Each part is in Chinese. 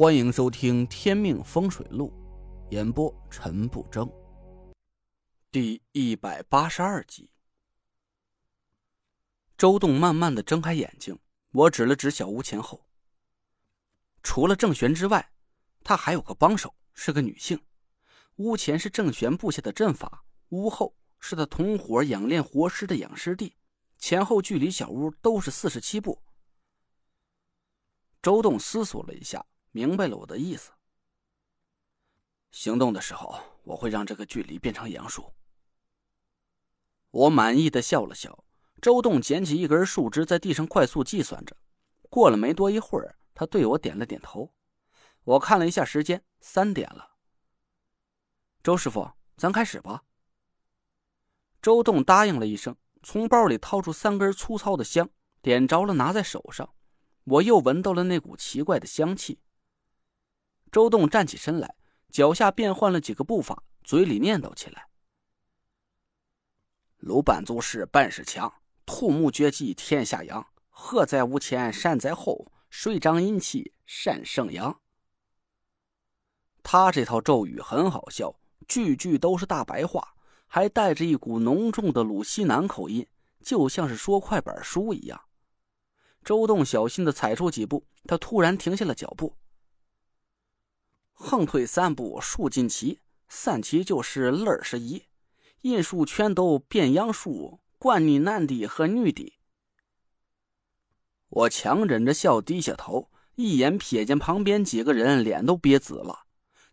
欢迎收听《天命风水录》，演播陈不争。第一百八十二集。周栋慢慢的睁开眼睛，我指了指小屋前后。除了郑玄之外，他还有个帮手，是个女性。屋前是郑玄布下的阵法，屋后是他同伙养炼活尸的养尸地，前后距离小屋都是四十七步。周栋思索了一下。明白了我的意思。行动的时候，我会让这个距离变成阳数。我满意的笑了笑。周栋捡起一根树枝，在地上快速计算着。过了没多一会儿，他对我点了点头。我看了一下时间，三点了。周师傅，咱开始吧。周栋答应了一声，从包里掏出三根粗糙的香，点着了，拿在手上。我又闻到了那股奇怪的香气。周栋站起身来，脚下变换了几个步伐，嘴里念叨起来：“鲁班族是本事强，土木绝技天下扬，鹤在屋前山在后，水长阴气善胜阳。”他这套咒语很好笑，句句都是大白话，还带着一股浓重的鲁西南口音，就像是说快板书一样。周栋小心的踩出几步，他突然停下了脚步。横退三步，竖进齐，三齐就是二十一，阴数全都变阳数，管你男的和女的。我强忍着笑低下头，一眼瞥见旁边几个人脸都憋紫了。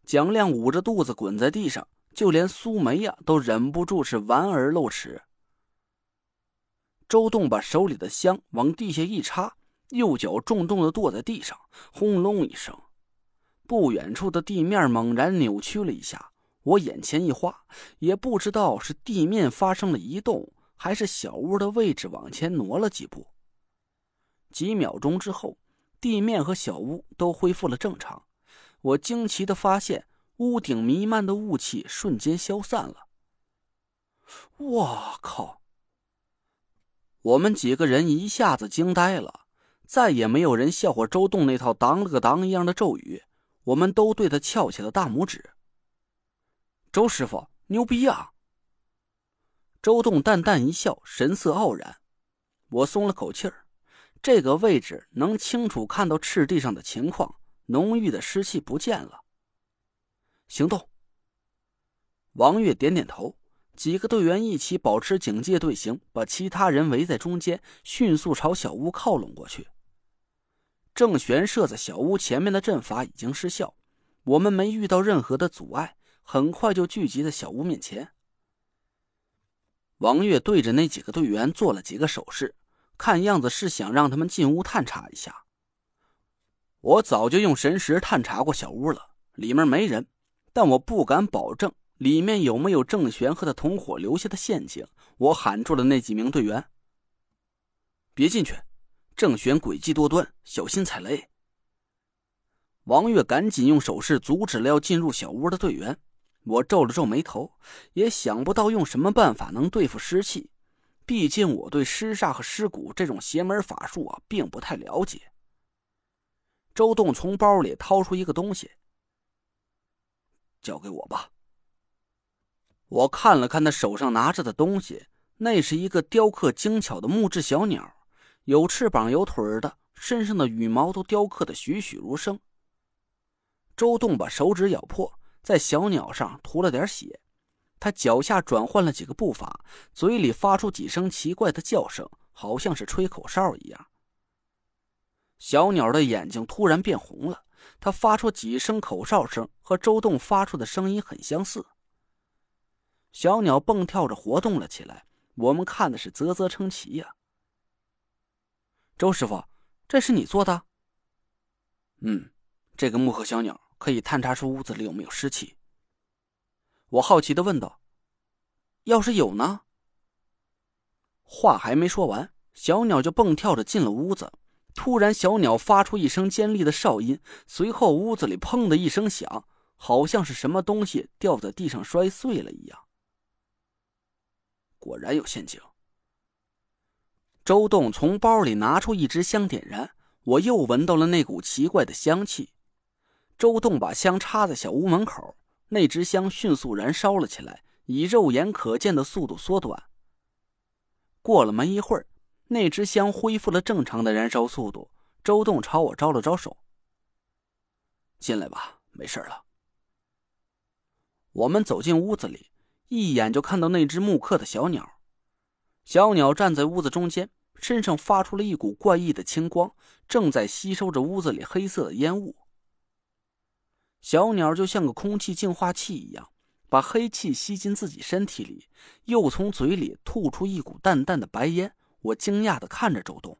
蒋亮捂着肚子滚在地上，就连苏梅呀都忍不住是莞尔露齿。周栋把手里的香往地下一插，右脚重重的跺在地上，轰隆一声。不远处的地面猛然扭曲了一下，我眼前一花，也不知道是地面发生了移动，还是小屋的位置往前挪了几步。几秒钟之后，地面和小屋都恢复了正常。我惊奇的发现，屋顶弥漫的雾气瞬间消散了。我靠！我们几个人一下子惊呆了，再也没有人笑话周栋那套当了个当一样的咒语。我们都对他翘起了大拇指。周师傅牛逼啊！周栋淡淡一笑，神色傲然。我松了口气儿，这个位置能清楚看到赤地上的情况，浓郁的湿气不见了。行动！王月点点头，几个队员一起保持警戒队形，把其他人围在中间，迅速朝小屋靠拢过去。郑玄设在小屋前面的阵法已经失效，我们没遇到任何的阻碍，很快就聚集在小屋面前。王月对着那几个队员做了几个手势，看样子是想让他们进屋探查一下。我早就用神识探查过小屋了，里面没人，但我不敢保证里面有没有郑玄和他同伙留下的陷阱。我喊住了那几名队员：“别进去。”郑玄诡计多端，小心踩雷。王月赶紧用手势阻止了要进入小屋的队员。我皱了皱眉头，也想不到用什么办法能对付尸气。毕竟我对尸煞和尸骨这种邪门法术啊，并不太了解。周栋从包里掏出一个东西，交给我吧。我看了看他手上拿着的东西，那是一个雕刻精巧的木质小鸟。有翅膀有腿的，身上的羽毛都雕刻的栩栩如生。周栋把手指咬破，在小鸟上涂了点血。他脚下转换了几个步伐，嘴里发出几声奇怪的叫声，好像是吹口哨一样。小鸟的眼睛突然变红了，它发出几声口哨声，和周栋发出的声音很相似。小鸟蹦跳着活动了起来，我们看的是啧啧称奇呀。周师傅，这是你做的？嗯，这个木盒小鸟可以探查出屋子里有没有尸气。我好奇的问道：“要是有呢？”话还没说完，小鸟就蹦跳着进了屋子。突然，小鸟发出一声尖利的哨音，随后屋子里砰的一声响，好像是什么东西掉在地上摔碎了一样。果然有陷阱。周栋从包里拿出一支香，点燃。我又闻到了那股奇怪的香气。周栋把香插在小屋门口，那支香迅速燃烧了起来，以肉眼可见的速度缩短。过了没一会儿，那支香恢复了正常的燃烧速度。周栋朝我招了招手：“进来吧，没事了。”我们走进屋子里，一眼就看到那只木刻的小鸟。小鸟站在屋子中间，身上发出了一股怪异的青光，正在吸收着屋子里黑色的烟雾。小鸟就像个空气净化器一样，把黑气吸进自己身体里，又从嘴里吐出一股淡淡的白烟。我惊讶的看着周东。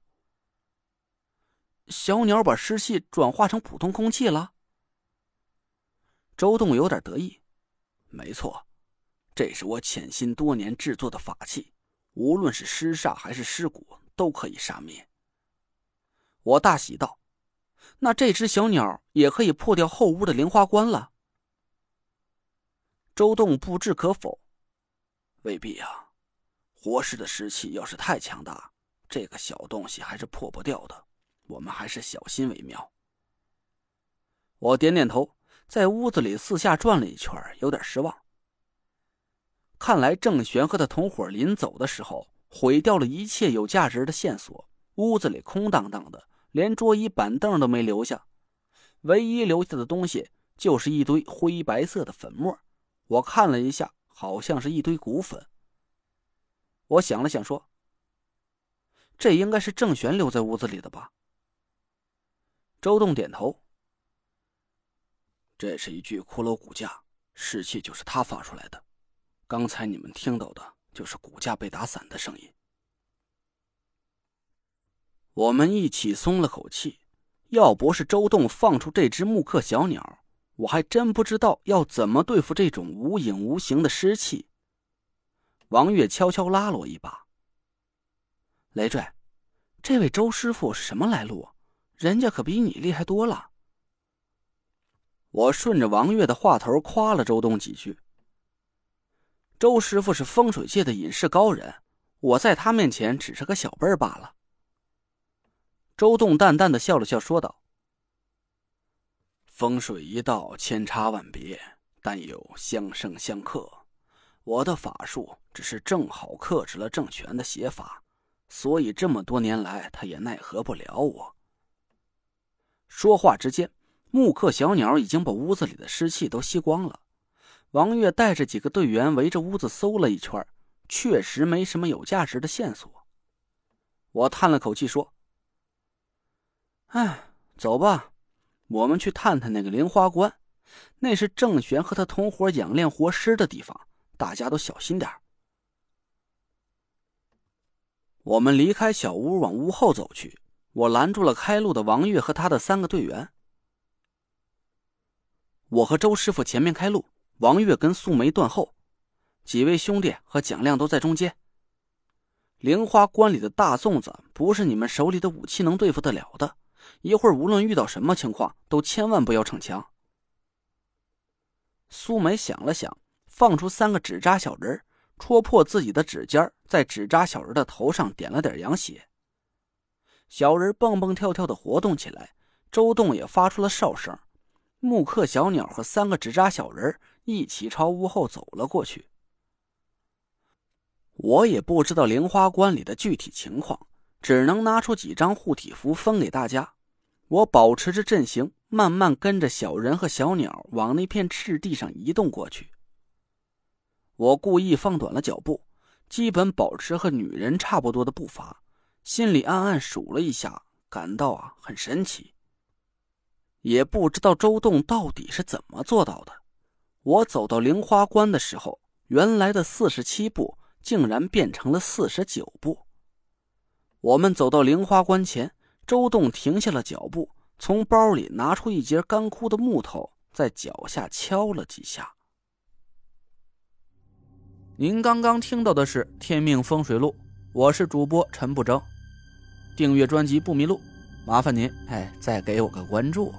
小鸟把湿气转化成普通空气了。周栋有点得意，没错，这是我潜心多年制作的法器，无论是尸煞还是尸骨，都可以杀灭。我大喜道。那这只小鸟也可以破掉后屋的莲花关了。周栋不置可否，未必啊，活尸的尸气要是太强大，这个小东西还是破不掉的。我们还是小心为妙。我点点头，在屋子里四下转了一圈，有点失望。看来郑玄和他同伙临走的时候，毁掉了一切有价值的线索，屋子里空荡荡的。连桌椅板凳都没留下，唯一留下的东西就是一堆灰白色的粉末。我看了一下，好像是一堆骨粉。我想了想，说：“这应该是郑玄留在屋子里的吧？”周栋点头：“这是一具骷髅骨架，尸气就是他发出来的。刚才你们听到的就是骨架被打散的声音。”我们一起松了口气，要不是周栋放出这只木刻小鸟，我还真不知道要怎么对付这种无影无形的尸气。王月悄悄拉了我一把：“累赘，这位周师傅什么来路？人家可比你厉害多了。”我顺着王月的话头夸了周栋几句：“周师傅是风水界的隐士高人，我在他面前只是个小辈儿罢了。”周栋淡淡的笑了笑，说道：“风水一道，千差万别，但有相生相克。我的法术只是正好克制了郑玄的邪法，所以这么多年来，他也奈何不了我。”说话之间，木刻小鸟已经把屋子里的湿气都吸光了。王月带着几个队员围着屋子搜了一圈，确实没什么有价值的线索。我叹了口气说。哎，走吧，我们去探探那个灵花关，那是郑玄和他同伙养炼活尸的地方，大家都小心点我们离开小屋，往屋后走去。我拦住了开路的王月和他的三个队员。我和周师傅前面开路，王月跟素梅断后，几位兄弟和蒋亮都在中间。灵花关里的大粽子不是你们手里的武器能对付得了的。一会儿，无论遇到什么情况，都千万不要逞强。苏梅想了想，放出三个纸扎小人，戳破自己的指尖，在纸扎小人的头上点了点羊血。小人蹦蹦跳跳的活动起来，周栋也发出了哨声。木刻小鸟和三个纸扎小人一起朝屋后走了过去。我也不知道灵花观里的具体情况，只能拿出几张护体符分给大家。我保持着阵型，慢慢跟着小人和小鸟往那片赤地上移动过去。我故意放短了脚步，基本保持和女人差不多的步伐，心里暗暗数了一下，感到啊很神奇。也不知道周栋到底是怎么做到的。我走到灵花关的时候，原来的四十七步竟然变成了四十九步。我们走到灵花关前。周栋停下了脚步，从包里拿出一截干枯的木头，在脚下敲了几下。您刚刚听到的是《天命风水录》，我是主播陈不争。订阅专辑不迷路，麻烦您哎，再给我个关注。